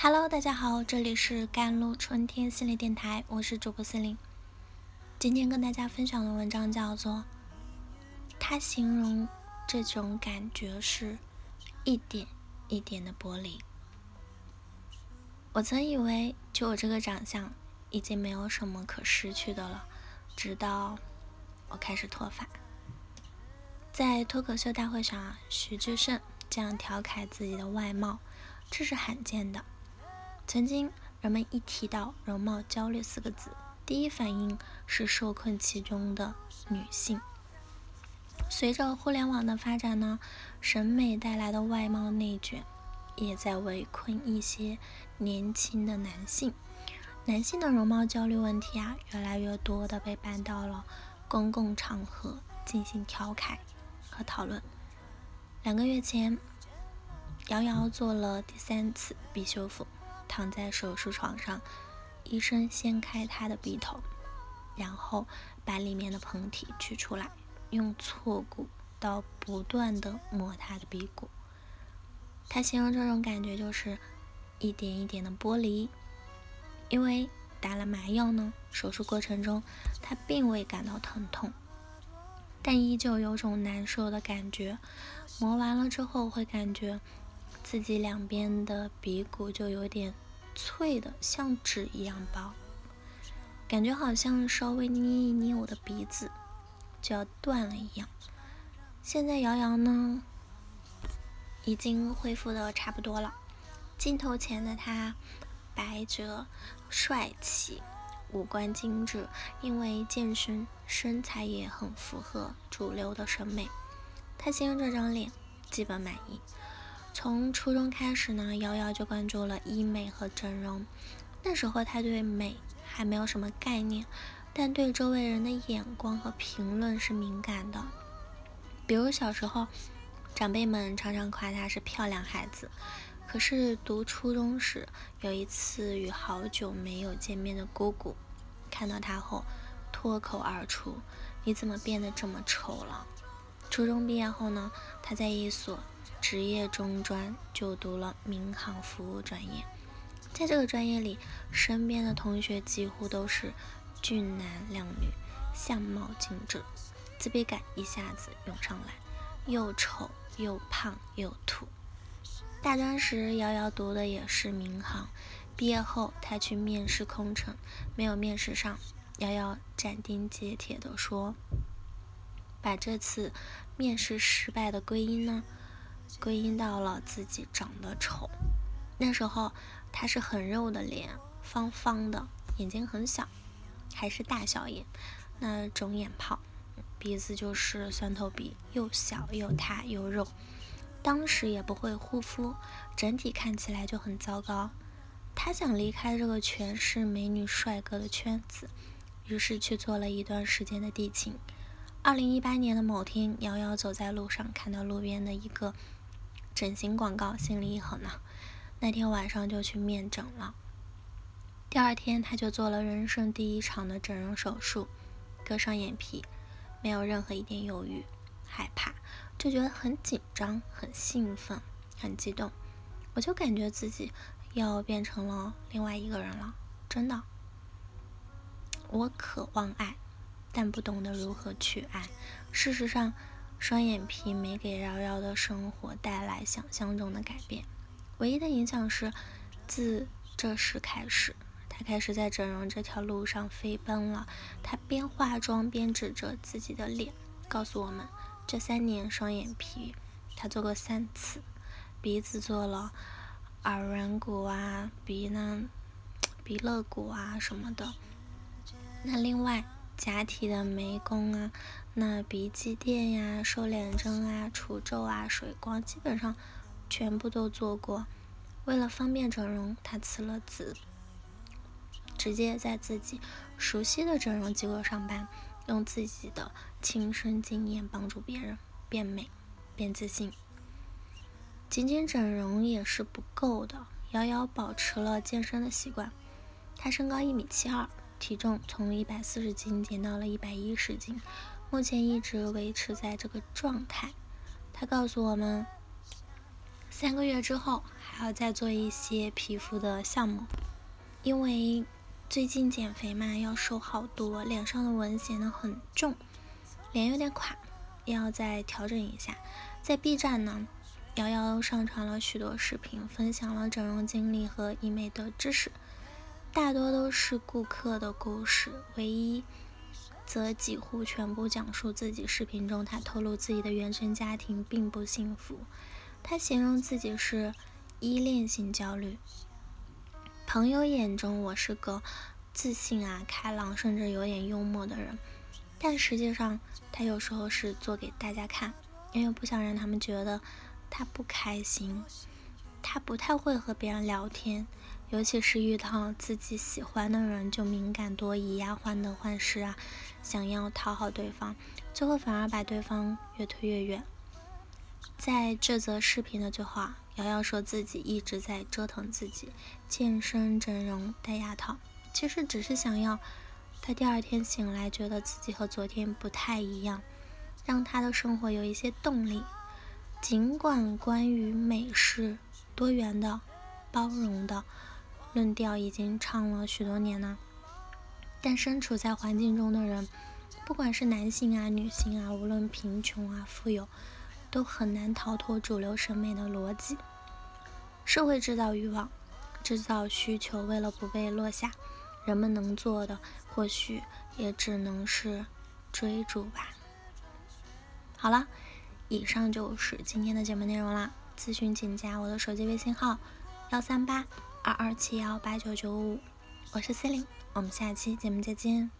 Hello，大家好，这里是甘露春天心理电台，我是主播森林。今天跟大家分享的文章叫做《他形容这种感觉是一点一点的剥离》。我曾以为就我这个长相，已经没有什么可失去的了，直到我开始脱发。在脱口秀大会上啊，徐志胜这样调侃自己的外貌，这是罕见的。曾经，人们一提到容貌焦虑四个字，第一反应是受困其中的女性。随着互联网的发展呢，审美带来的外貌内卷，也在围困一些年轻的男性。男性的容貌焦虑问题啊，越来越多的被搬到了公共场合进行调侃和讨论。两个月前，瑶瑶做了第三次鼻修复。躺在手术床上，医生掀开他的鼻头，然后把里面的膨体取出来，用锉骨刀不断的磨他的鼻骨。他形容这种感觉就是一点一点的剥离，因为打了麻药呢，手术过程中他并未感到疼痛，但依旧有种难受的感觉。磨完了之后会感觉。自己两边的鼻骨就有点脆的，像纸一样薄，感觉好像稍微捏一捏我的鼻子就要断了一样。现在瑶瑶呢，已经恢复的差不多了。镜头前的她白着帅气，五官精致，因为健身，身材也很符合主流的审美。她形容这张脸基本满意。从初中开始呢，瑶瑶就关注了医美和整容。那时候她对美还没有什么概念，但对周围人的眼光和评论是敏感的。比如小时候，长辈们常常夸她是漂亮孩子。可是读初中时，有一次与好久没有见面的姑姑看到她后，脱口而出：“你怎么变得这么丑了？”初中毕业后呢，她在一所。职业中专就读了民航服务专业，在这个专业里，身边的同学几乎都是俊男靓女，相貌精致，自卑感一下子涌上来，又丑又胖又土。大专时，瑶瑶读的也是民航，毕业后她去面试空乘，没有面试上，瑶瑶斩钉截铁地说：“把这次面试失败的归因呢？”归因到了自己长得丑。那时候他是很肉的脸，方方的，眼睛很小，还是大小眼，那肿眼泡，鼻子就是蒜头鼻，又小又塌又肉。当时也不会护肤，整体看起来就很糟糕。他想离开这个全是美女帅哥的圈子，于是去做了一段时间的地勤。二零一八年的某天，瑶瑶走在路上，看到路边的一个。整形广告，心里一横呢。那天晚上就去面诊了。第二天，他就做了人生第一场的整容手术，割双眼皮，没有任何一点犹豫、害怕，就觉得很紧张、很兴奋、很激动。我就感觉自己要变成了另外一个人了，真的。我渴望爱，但不懂得如何去爱。事实上。双眼皮没给瑶瑶的生活带来想象中的改变，唯一的影响是，自这时开始，她开始在整容这条路上飞奔了。她边化妆边指着自己的脸，告诉我们，这三年双眼皮她做过三次，鼻子做了耳软骨啊、鼻呢、鼻肋骨啊什么的。那另外。假体的眉弓啊，那鼻基垫呀、瘦脸针啊、除皱啊、水光，基本上全部都做过。为了方便整容，他辞了职，直接在自己熟悉的整容机构上班，用自己的亲身经验帮助别人变美、变自信。仅仅整容也是不够的，瑶瑶保持了健身的习惯。她身高一米七二。体重从一百四十斤减到了一百一十斤，目前一直维持在这个状态。他告诉我们，三个月之后还还要再做一些皮肤的项目，因为最近减肥嘛，要瘦好多，脸上的纹显得很重，脸有点垮，要再调整一下。在 B 站呢，瑶瑶上传了许多视频，分享了整容经历和医美的知识，大多都是顾客的故事，唯一。则几乎全部讲述自己。视频中，他透露自己的原生家庭并不幸福。他形容自己是依恋性焦虑。朋友眼中，我是个自信啊、开朗，甚至有点幽默的人。但实际上，他有时候是做给大家看，因为不想让他们觉得他不开心。他不太会和别人聊天。尤其是遇到自己喜欢的人，就敏感多疑呀，患得患失啊，想要讨好对方，最后反而把对方越推越远。在这则视频的最后啊，瑶瑶说自己一直在折腾自己，健身、整容、戴牙套，其实只是想要她第二天醒来觉得自己和昨天不太一样，让她的生活有一些动力。尽管关于美是多元的、包容的。论调已经唱了许多年了，但身处在环境中的人，不管是男性啊、女性啊，无论贫穷啊、富有，都很难逃脱主流审美的逻辑。社会制造欲望，制造需求，为了不被落下，人们能做的或许也只能是追逐吧。好了，以上就是今天的节目内容啦。咨询请加我的手机微信号：幺三八。二二七幺八九九五，我是 C 琳，我们下期节目再见。